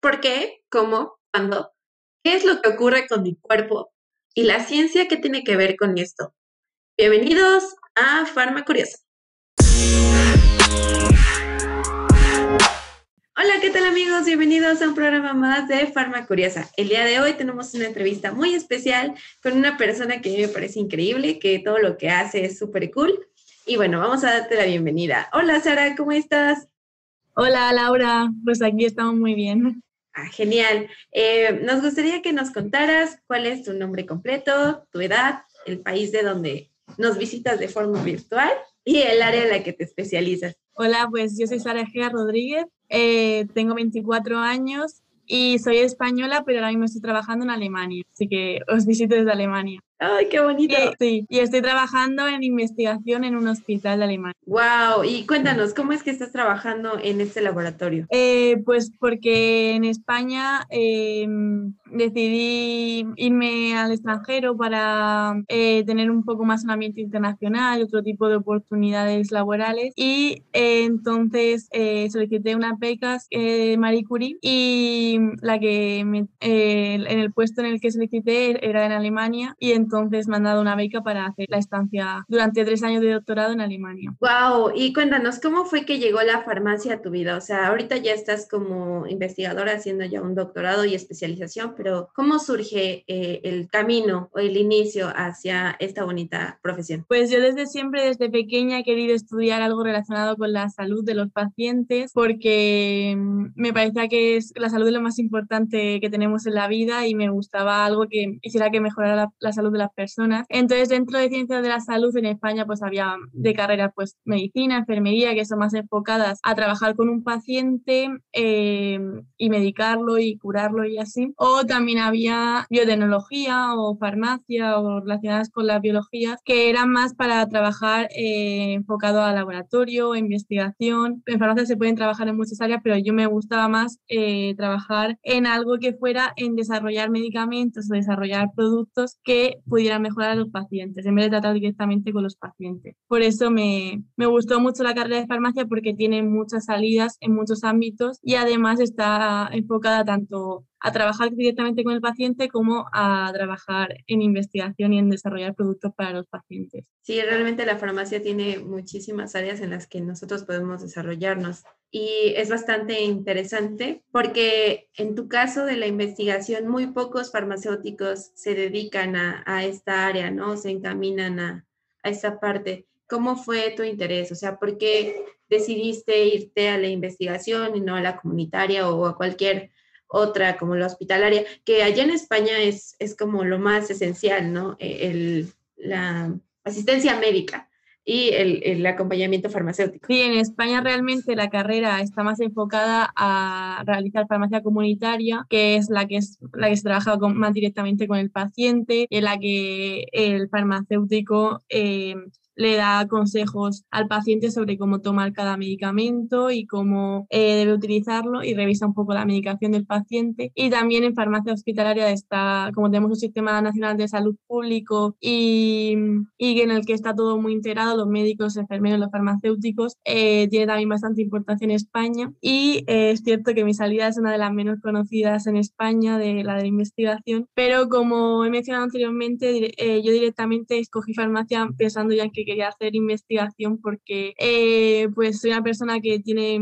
¿Por qué? ¿Cómo? ¿Cuándo? ¿Qué es lo que ocurre con mi cuerpo? ¿Y la ciencia qué tiene que ver con esto? Bienvenidos a Farma Curiosa. Hola, ¿qué tal amigos? Bienvenidos a un programa más de Farma Curiosa. El día de hoy tenemos una entrevista muy especial con una persona que me parece increíble, que todo lo que hace es súper cool. Y bueno, vamos a darte la bienvenida. Hola Sara, ¿cómo estás? Hola Laura, pues aquí estamos muy bien. Ah, genial. Eh, nos gustaría que nos contaras cuál es tu nombre completo, tu edad, el país de donde nos visitas de forma virtual y el área en la que te especializas. Hola, pues yo soy Sara Egea Rodríguez, eh, tengo 24 años y soy española, pero ahora mismo estoy trabajando en Alemania, así que os visito desde Alemania. ¡Ay, qué bonito! sí, y estoy trabajando en investigación en un hospital de Alemania. ¡Wow! Y cuéntanos, ¿cómo es que estás trabajando en este laboratorio? Eh, pues porque en España em, decidí irme al extranjero para eh, tener un poco más un ambiente internacional, otro tipo de oportunidades laborales y eh, entonces solicité unas becas Marie Curie y la que en el puesto en el que solicité era en Alemania y entonces entonces me han dado una beca para hacer la estancia durante tres años de doctorado en Alemania. Wow, y cuéntanos, ¿cómo fue que llegó la farmacia a tu vida? O sea, ahorita ya estás como investigadora haciendo ya un doctorado y especialización, pero ¿cómo surge eh, el camino o el inicio hacia esta bonita profesión? Pues yo desde siempre, desde pequeña, he querido estudiar algo relacionado con la salud de los pacientes porque mm, me parecía que es, la salud es lo más importante que tenemos en la vida y me gustaba algo que hiciera que mejorara la, la salud de las personas. Entonces, dentro de ciencias de la salud en España, pues había de carreras, pues medicina, enfermería, que son más enfocadas a trabajar con un paciente eh, y medicarlo y curarlo y así. O también había biotecnología o farmacia o relacionadas con las biologías, que eran más para trabajar eh, enfocado a laboratorio, investigación. En farmacia se pueden trabajar en muchas áreas, pero yo me gustaba más eh, trabajar en algo que fuera en desarrollar medicamentos o desarrollar productos que pudieran mejorar a los pacientes, en vez de tratar directamente con los pacientes. Por eso me, me gustó mucho la carrera de farmacia porque tiene muchas salidas en muchos ámbitos y además está enfocada tanto a trabajar directamente con el paciente como a trabajar en investigación y en desarrollar productos para los pacientes. Sí, realmente la farmacia tiene muchísimas áreas en las que nosotros podemos desarrollarnos y es bastante interesante porque en tu caso de la investigación muy pocos farmacéuticos se dedican a, a esta área, ¿no? Se encaminan a, a esta parte. ¿Cómo fue tu interés? O sea, ¿por qué decidiste irte a la investigación y no a la comunitaria o a cualquier otra como la hospitalaria, que allá en España es, es como lo más esencial, ¿no? E, el, la asistencia médica y el, el, acompañamiento farmacéutico. Sí, en España realmente la carrera está más enfocada a realizar farmacia comunitaria, que es la que, es, la que se trabaja más directamente con el paciente, en la que el farmacéutico eh, le da consejos al paciente sobre cómo tomar cada medicamento y cómo eh, debe utilizarlo y revisa un poco la medicación del paciente. Y también en farmacia hospitalaria está, como tenemos un sistema nacional de salud público y, y en el que está todo muy integrado, los médicos, enfermeros, los farmacéuticos, eh, tiene también bastante importancia en España. Y eh, es cierto que mi salida es una de las menos conocidas en España, de la de la investigación, pero como he mencionado anteriormente, yo directamente escogí farmacia pensando ya que quería hacer investigación porque eh, pues soy una persona que tiene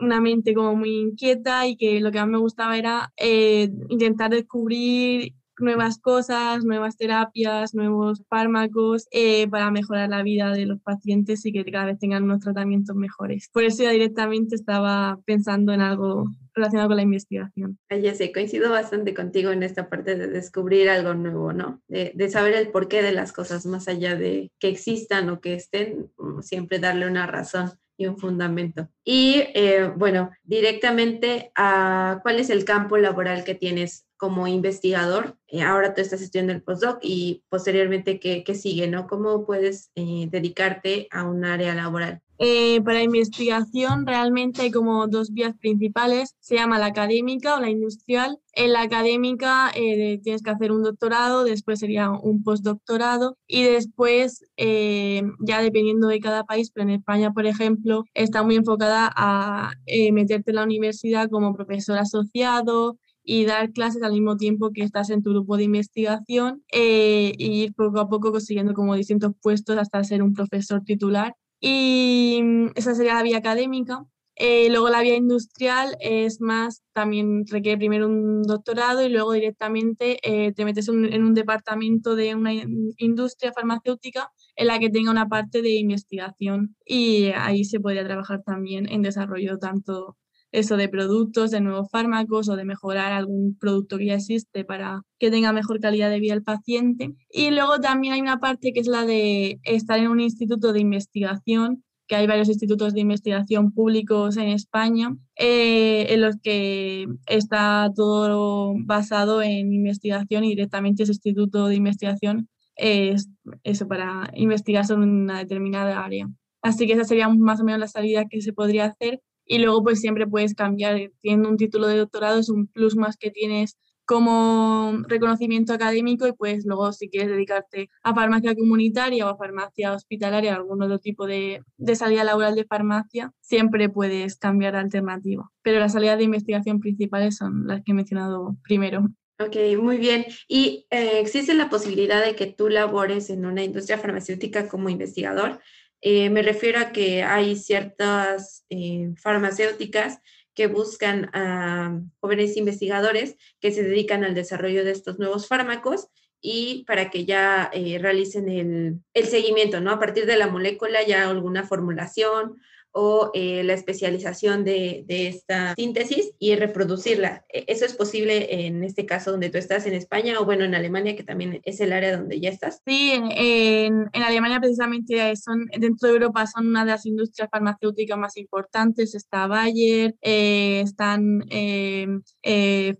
una mente como muy inquieta y que lo que más me gustaba era eh, intentar descubrir nuevas cosas, nuevas terapias, nuevos fármacos eh, para mejorar la vida de los pacientes y que cada vez tengan unos tratamientos mejores. Por eso ya directamente estaba pensando en algo relacionado con la investigación. Ya sé, coincido bastante contigo en esta parte de descubrir algo nuevo, ¿no? De, de, saber el porqué de las cosas, más allá de que existan o que estén, siempre darle una razón y un fundamento. Y eh, bueno, directamente a cuál es el campo laboral que tienes como investigador. Eh, ahora tú estás estudiando el postdoc y posteriormente, ¿qué, qué sigue? ¿no? ¿Cómo puedes eh, dedicarte a un área laboral? Eh, para investigación realmente hay como dos vías principales, se llama la académica o la industrial. En la académica eh, tienes que hacer un doctorado, después sería un postdoctorado y después, eh, ya dependiendo de cada país, pero en España, por ejemplo, está muy enfocada a eh, meterte en la universidad como profesor asociado y dar clases al mismo tiempo que estás en tu grupo de investigación eh, y ir poco a poco consiguiendo como distintos puestos hasta ser un profesor titular. Y mm, esa sería la vía académica. Eh, luego la vía industrial es más, también requiere primero un doctorado y luego directamente eh, te metes en un departamento de una industria farmacéutica en la que tenga una parte de investigación y ahí se podría trabajar también en desarrollo tanto eso de productos, de nuevos fármacos o de mejorar algún producto que ya existe para que tenga mejor calidad de vida el paciente. Y luego también hay una parte que es la de estar en un instituto de investigación que hay varios institutos de investigación públicos en España, eh, en los que está todo basado en investigación y directamente ese instituto de investigación es eso para investigar sobre una determinada área. Así que esa sería más o menos la salida que se podría hacer y luego pues siempre puedes cambiar, teniendo un título de doctorado es un plus más que tienes como reconocimiento académico y pues luego si quieres dedicarte a farmacia comunitaria o a farmacia hospitalaria, algún otro tipo de, de salida laboral de farmacia, siempre puedes cambiar de alternativa. Pero las salidas de investigación principales son las que he mencionado primero. Ok, muy bien. ¿Y eh, existe la posibilidad de que tú labores en una industria farmacéutica como investigador? Eh, me refiero a que hay ciertas eh, farmacéuticas que buscan a jóvenes investigadores que se dedican al desarrollo de estos nuevos fármacos y para que ya eh, realicen el, el, seguimiento, ¿no? A partir de la molécula ya alguna formulación o eh, la especialización de, de, esta síntesis y reproducirla. E, ¿Eso es posible en este caso donde tú estás en España o bueno, en Alemania, que también es el área donde ya estás? Sí, en, Alemania precisamente son, dentro de Europa son una de las industrias farmacéuticas más importantes. Está Bayer, eh, están eh,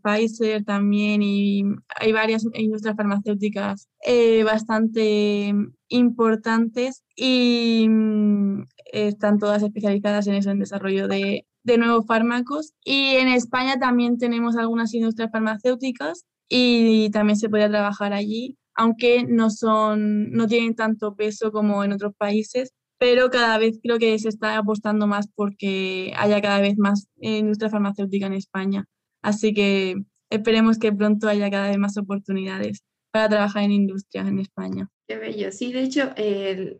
Pfizer también y hay varias industrias farmacéuticas bastante importantes y están todas especializadas en eso, en desarrollo de, de nuevos fármacos. Y en España también tenemos algunas industrias farmacéuticas y también se puede trabajar allí, aunque no, son, no tienen tanto peso como en otros países, pero cada vez creo que se está apostando más porque haya cada vez más industria farmacéutica en España. Así que esperemos que pronto haya cada vez más oportunidades para trabajar en industrias en España. Qué bello. Sí, de hecho,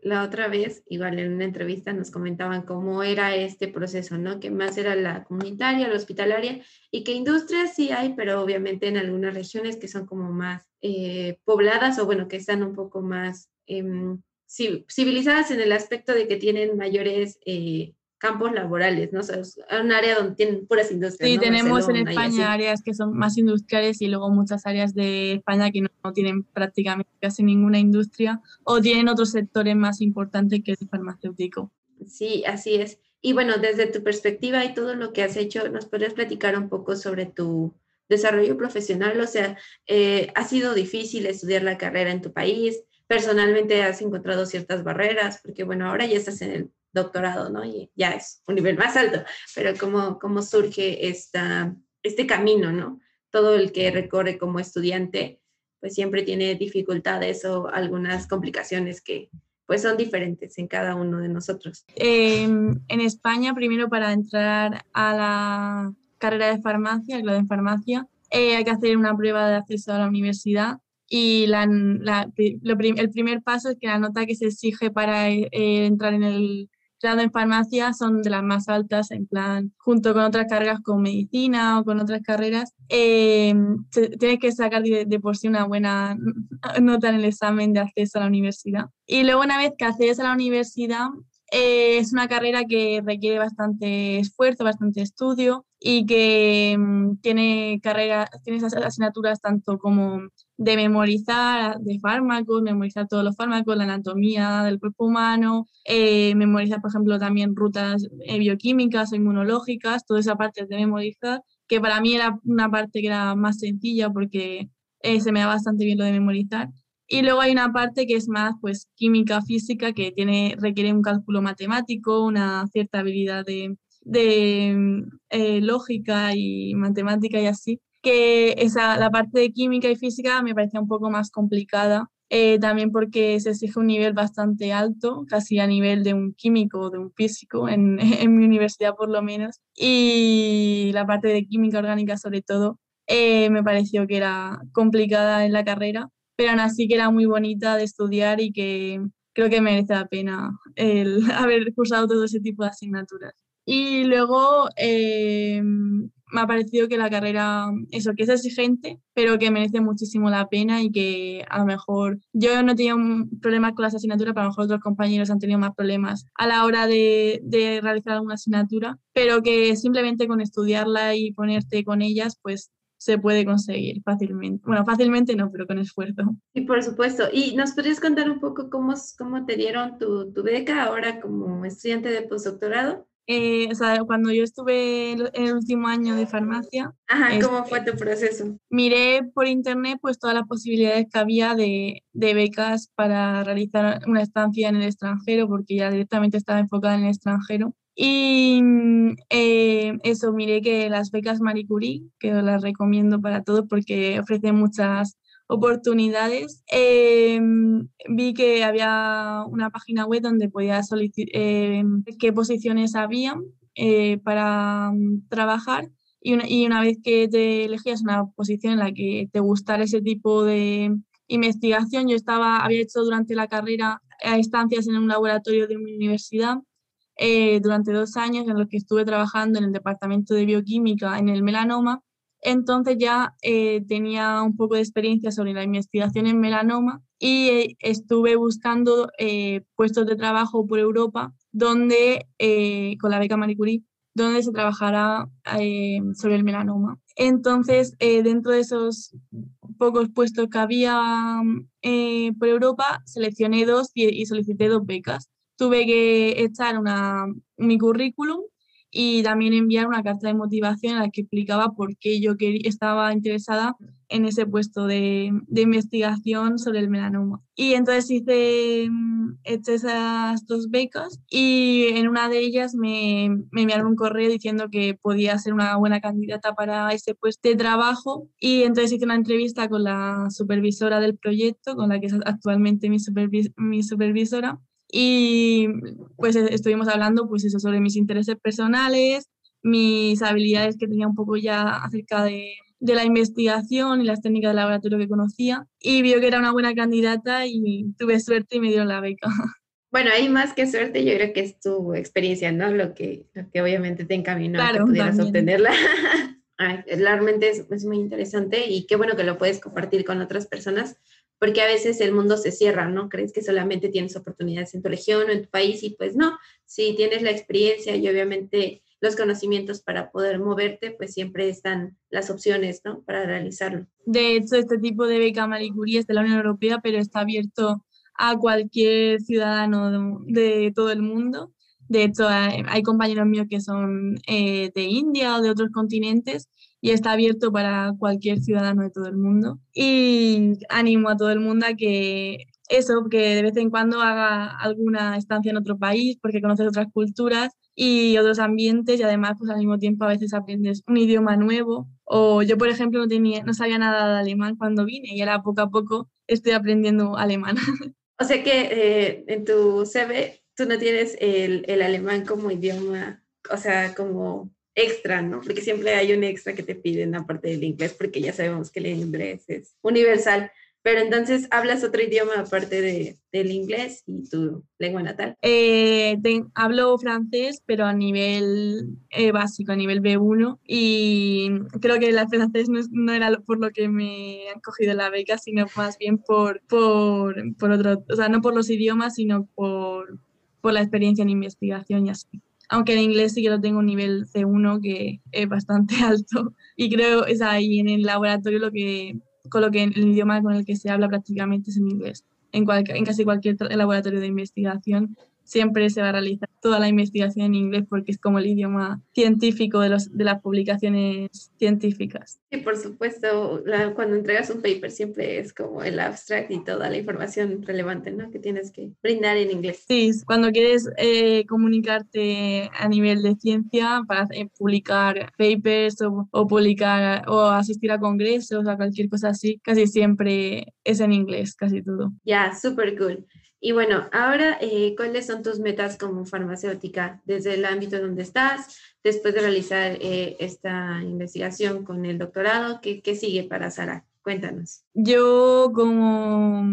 la otra vez, igual en una entrevista nos comentaban cómo era este proceso, ¿no? Que más era la comunitaria, la hospitalaria, y que industrias sí hay, pero obviamente en algunas regiones que son como más eh, pobladas o bueno, que están un poco más em, civilizadas en el aspecto de que tienen mayores eh, campos laborales, ¿no? O sea, es un área donde tienen puras industrias. Sí, tenemos en España áreas que son más industriales y luego muchas áreas de España que no, tienen prácticamente casi ninguna industria o tienen otros sectores más importantes que el farmacéutico. Sí, así es. Y bueno, desde tu perspectiva y todo lo que has hecho, ¿nos podrías platicar un poco sobre tu desarrollo profesional? O sea, eh, ¿ha sido difícil estudiar la carrera en tu país? Personalmente has encontrado ciertas barreras, porque bueno, ahora ya estás en el doctorado, ¿no? Y ya es un nivel más alto, pero cómo, cómo surge esta, este camino, ¿no? Todo el que recorre como estudiante, pues siempre tiene dificultades o algunas complicaciones que pues son diferentes en cada uno de nosotros. en España, primero para entrar a la carrera de farmacia, el grado en farmacia, eh, hay que hacer una prueba de acceso a la universidad y la, el primer paso es que la nota que se exige para eh, entrar en el grado en farmacia son de las más altas, en plan, junto con otras cargas con medicina o con otras carreras, eh, tienes que sacar de, por sí una buena nota en el examen de acceso a la universidad. Y luego una vez que accedes a la universidad, eh, es una carrera que requiere bastante esfuerzo, bastante estudio y que mm, tiene carreras, tiene asignaturas tanto como de memorizar de fármacos, memorizar todos los fármacos, la anatomía del cuerpo humano, eh, memorizar, por ejemplo, también rutas eh, bioquímicas o inmunológicas, toda esa parte de memorizar, que para mí era una parte que era más sencilla porque eh, se me da bastante bien lo de memorizar. Y luego hay una parte que es más pues química física que tiene requiere un cálculo matemático, una cierta habilidad de, de lógica y matemática y así que esa, la parte de química y física me parecía un poco más complicada eh, también porque se exige un nivel bastante alto, casi a nivel de un químico o de un físico, en, en, mi universidad por lo menos, y la parte de química orgánica sobre todo, eh, me pareció que era complicada en la carrera, pero aún así que era muy bonita de estudiar y que creo que merece la pena el haber cursado todo ese tipo de asignaturas. Y luego eh, me ha parecido que la carrera, eso, que es exigente, pero que merece muchísimo la pena y que a lo mejor yo no tenía problemas con las asignaturas, pero a lo mejor otros compañeros han tenido más problemas a la hora de, de realizar alguna asignatura, pero que simplemente con estudiarla y ponerte con ellas, pues se puede conseguir fácilmente. Bueno, fácilmente no, pero con esfuerzo. Y por supuesto. ¿Y nos podrías contar un poco cómo, cómo te dieron tu, tu beca ahora como estudiante de postdoctorado? Eh, o sea, cuando yo estuve en el último año de farmacia. Ajá, ¿cómo este, fue tu proceso? Miré por internet pues todas las posibilidades que había de, de, becas para realizar una estancia en el extranjero, porque ya directamente estaba enfocada en el extranjero. Y eh, eso, miré que las becas Marie Curie, que las recomiendo para todos porque ofrecen muchas oportunidades, em, vi que había una página web donde podía solicitar em, qué posiciones había eh, para mm, trabajar. Y una, y una, vez que te elegías una posición en la que te gustara ese tipo de investigación, yo estaba, había hecho durante la carrera estancias en un laboratorio de mi universidad eh, durante dos años en los que estuve trabajando en el departamento de bioquímica en el melanoma entonces ya eh, tenía un poco de experiencia sobre la investigación en melanoma y eh, estuve buscando eh, puestos de trabajo por Europa donde, con la beca Marie Curie, donde se trabajara sobre el melanoma. Entonces, dentro de esos pocos puestos que había por Europa, seleccioné dos y, solicité dos becas. Tuve que echar una, mi currículum y también enviar una carta de motivación en la que explicaba por qué yo estaba interesada en ese puesto de, de, investigación sobre el melanoma. Y entonces hice, mm, esas dos becas y en una de ellas me, me, enviaron un correo diciendo que podía ser una buena candidata para ese puesto de trabajo y entonces hice una entrevista con la supervisora del proyecto, con la que es actualmente mi, mi supervisora y pues e, estuvimos hablando pues eso sobre mis intereses personales, mis habilidades que tenía un poco ya acerca de, de la investigación y las técnicas de laboratorio que conocía y vio que era una buena candidata y tuve suerte y me dieron la beca. Bueno, hay más que suerte, yo creo que es tu experiencia, ¿no? Lo que, lo que obviamente te encaminó a que pudieras obtenerla. realmente es, es, muy interesante y qué bueno que lo puedes compartir con otras personas porque a veces el mundo se cierra, ¿no? Crees que solamente tienes oportunidades en tu región o en tu país y pues no, si tienes la experiencia y obviamente los conocimientos para poder moverte, pues siempre están las opciones, ¿no? Para realizarlo. De hecho, este tipo de beca Marie Curie es de la Unión Europea, pero está abierto a cualquier ciudadano de, todo el mundo. De hecho, hay, compañeros míos que son eh, de India o de otros continentes y está abierto para cualquier ciudadano de todo el mundo. Y animo a todo el mundo a que eso, que de vez en cuando haga alguna estancia en otro país porque conoces otras culturas y otros ambientes y además pues al mismo tiempo a veces aprendes un idioma nuevo o yo por ejemplo no tenía no sabía nada de alemán cuando vine y ahora poco a poco estoy aprendiendo alemán. O sea que eh, en tu CV tú no tienes el, el alemán como idioma, o sea, como extra, ¿no? Porque siempre hay un extra que te piden aparte del inglés, porque ya sabemos que el inglés es universal. Pero entonces, ¿hablas otro idioma aparte de, del inglés y tu lengua natal? Eh, hablo francés, pero a nivel eh, básico, a nivel B1. Y creo que el francés no, era por lo que me han cogido la beca, sino más bien por, por, por otro, o sea, no por los idiomas, sino por, por la experiencia en investigación y así aunque en inglés sí que lo tengo un nivel C1 que es bastante alto y creo es ahí en el laboratorio lo que con lo que el idioma con el que se habla prácticamente es en inglés en, en casi cualquier laboratorio de investigación siempre se va a realizar toda la investigación en inglés porque es como el idioma científico de, los, de las publicaciones científicas. Sí, por supuesto, cuando entregas un paper siempre es como el abstract y toda la información relevante ¿no? que tienes que brindar en inglés. Sí, cuando quieres eh, comunicarte a nivel de ciencia para eh, publicar papers o, o, publicar o asistir a congresos o cualquier cosa así, casi siempre es en inglés, casi todo. Ya, súper cool. Y bueno, ahora, eh, ¿cuáles son tus metas como farmacéutica desde el ámbito donde estás, después de realizar eh, esta investigación con el doctorado? ¿qué, ¿Qué, sigue para Sara? Cuéntanos. Yo, como,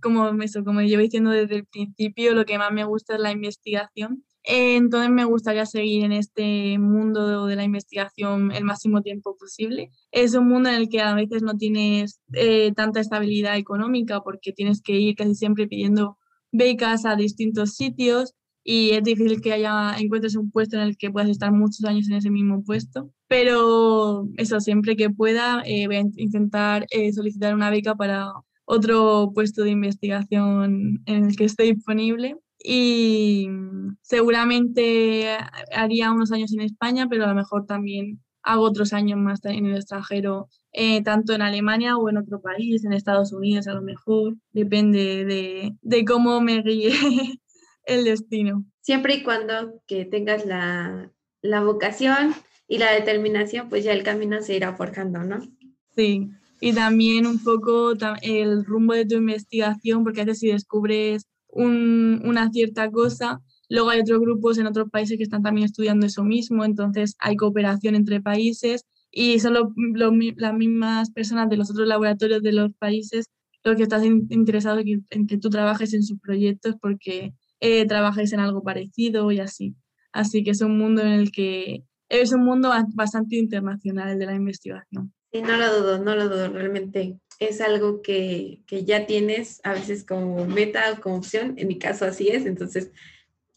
como, eso, como llevo diciendo desde el principio, lo que más me gusta es la investigación entonces me gustaría seguir en este mundo de la investigación el máximo tiempo posible. Es un mundo en el que a veces no tienes eh, tanta estabilidad económica porque tienes que ir casi siempre pidiendo becas a distintos sitios y es difícil que haya encuentres un puesto en el que puedas estar muchos años en ese mismo puesto. Pero eso, siempre que pueda, eh, voy a intentar eh, solicitar una beca para otro puesto de investigación en el que esté disponible y seguramente haría unos años en España, pero a lo mejor también hago otros años más en el extranjero, eh, tanto en Alemania o en otro país, en Estados Unidos a lo mejor, depende de, de cómo me guíe el destino. Siempre y cuando que tengas la, la vocación y la determinación, pues ya el camino se irá forjando, ¿no? Sí, y también un poco el rumbo de tu investigación, porque a veces si descubres una cierta cosa. Luego hay otros grupos en otros países que están también estudiando eso mismo, entonces hay cooperación entre países y son las mismas personas de los otros laboratorios de los países los que están interesados en que, tú trabajes en sus proyectos porque eh, trabajáis en algo parecido y así. Así que es un mundo en el que es un mundo bastante internacional el de la investigación. No lo dudo, no lo dudo, realmente es algo que, que, ya tienes a veces como meta o como opción, en mi caso así es, entonces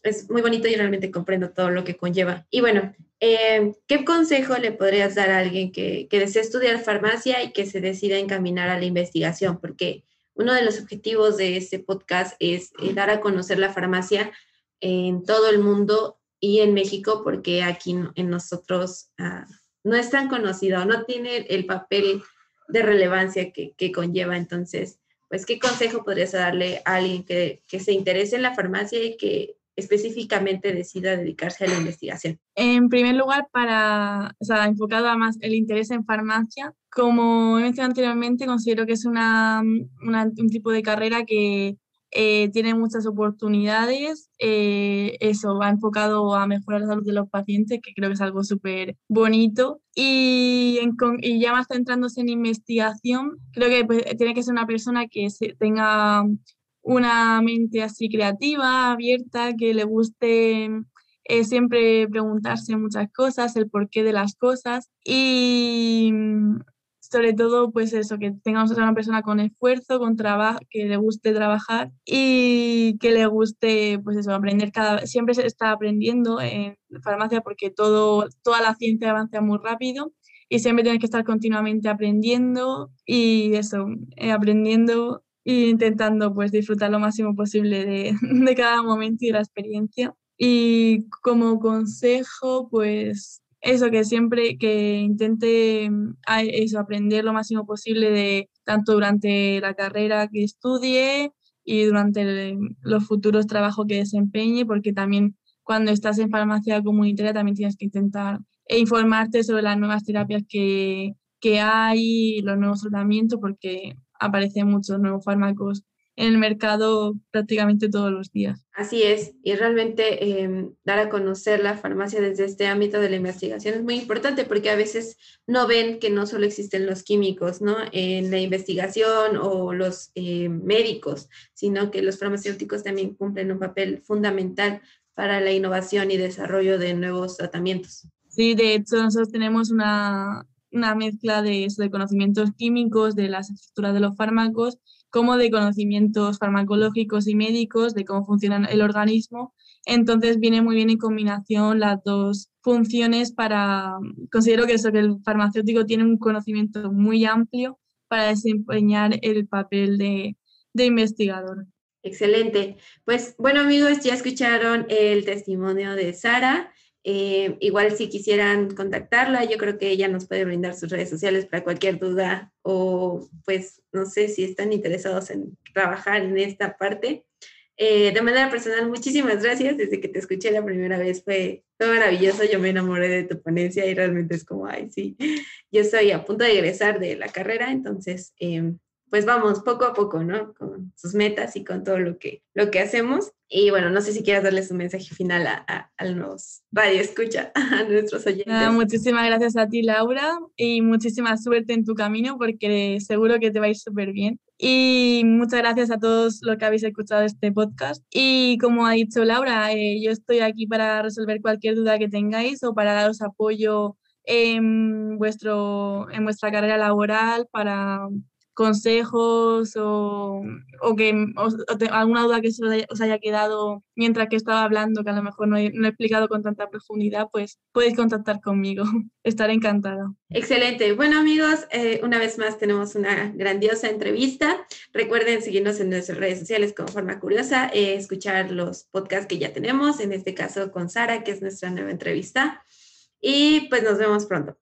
es muy bonito y realmente comprendo todo lo que conlleva. Y bueno, eh, ¿qué consejo le podrías dar a alguien que, que desea estudiar farmacia y que se decida encaminar a la investigación? Porque uno de los objetivos de este podcast es eh, dar a conocer la farmacia en todo el mundo y en México, porque aquí en nosotros uh, no es tan conocido, no tiene el papel de relevancia que, que, conlleva. Entonces, pues, ¿qué consejo podrías darle a alguien que, que se interese en la farmacia y que específicamente decida dedicarse a la investigación? En primer lugar, para, enfocado a más el interés en farmacia, como he mencionado anteriormente, considero que es una, un tipo de carrera que eh, tiene muchas oportunidades, eh, eso va enfocado a mejorar la salud de los pacientes, que creo que es algo súper bonito. Y, y, ya más centrándose en investigación, creo que pues, tiene que ser una persona que se, tenga una mente así creativa, abierta, que le guste eh, siempre preguntarse muchas cosas, el porqué de las cosas y sobre todo, pues eso, que tengamos a una persona con esfuerzo, con trabajo, que le guste trabajar y que le guste, pues eso, aprender cada siempre se está aprendiendo en farmacia porque todo, toda la ciencia avanza muy rápido y siempre tienes que estar continuamente aprendiendo y eso, eh, aprendiendo e intentando pues disfrutar lo máximo posible de, de cada momento y de la experiencia. Y como consejo, pues eso, que siempre que intente mm, eso, aprender lo máximo posible de tanto durante la carrera que estudie y durante los futuros trabajos que desempeñe, porque también cuando estás en farmacia comunitaria también tienes que intentar informarte sobre las nuevas terapias que, que hay, los nuevos tratamientos, porque aparecen muchos nuevos fármacos en el mercado prácticamente todos los días. Así es, y realmente em, dar a conocer la farmacia desde este ámbito de la investigación es muy importante porque a veces no ven que no solo existen los químicos ¿no? en la investigación o los eh, médicos, sino que los farmacéuticos también cumplen un papel fundamental para la innovación y desarrollo de nuevos tratamientos. Sí, de hecho nosotros tenemos una, una mezcla de, de conocimientos químicos, de las estructuras de los fármacos como de conocimientos farmacológicos y médicos de cómo funciona el organismo. Entonces viene muy bien en combinación las dos funciones para, considero que eso, que el farmacéutico tiene un conocimiento muy amplio para desempeñar el papel de, de investigador. Excelente. Pues bueno amigos, ya escucharon el testimonio de Sara. Eh, igual si quisieran contactarla, yo creo que ella nos puede brindar sus redes sociales para cualquier duda o pues no sé si están interesados en trabajar en esta parte. Eh, de manera personal, muchísimas gracias. Desde que te escuché la primera vez fue, fue maravilloso. Yo me enamoré de tu ponencia y realmente es como, ay, sí, yo estoy a punto de egresar de la carrera, entonces em, pues vamos poco a poco, ¿no? Con sus metas y con todo lo que, lo que hacemos. Y bueno, no sé si quieras darles un mensaje final a, a, los radio escucha, a nuestros oyentes. muchísimas gracias a ti, Laura, y muchísima suerte en tu camino porque seguro que te va a ir súper bien. Y muchas gracias a todos los que habéis escuchado este podcast. Y como ha dicho Laura, eh, yo estoy aquí para resolver cualquier duda que tengáis o para daros apoyo en, vuestro, en vuestra carrera laboral, para consejos o, o que alguna duda que os haya quedado mientras que estaba hablando, que a lo mejor no he, no he explicado con tanta profundidad, pues podéis contactar conmigo. Estaré encantada. Excelente. Bueno amigos, eh, una vez más tenemos una grandiosa entrevista. Recuerden seguirnos en nuestras redes sociales como Forma Curiosa, eh, escuchar los podcasts que ya tenemos, en este caso con Sara, que es nuestra nueva entrevista. Y pues nos vemos pronto.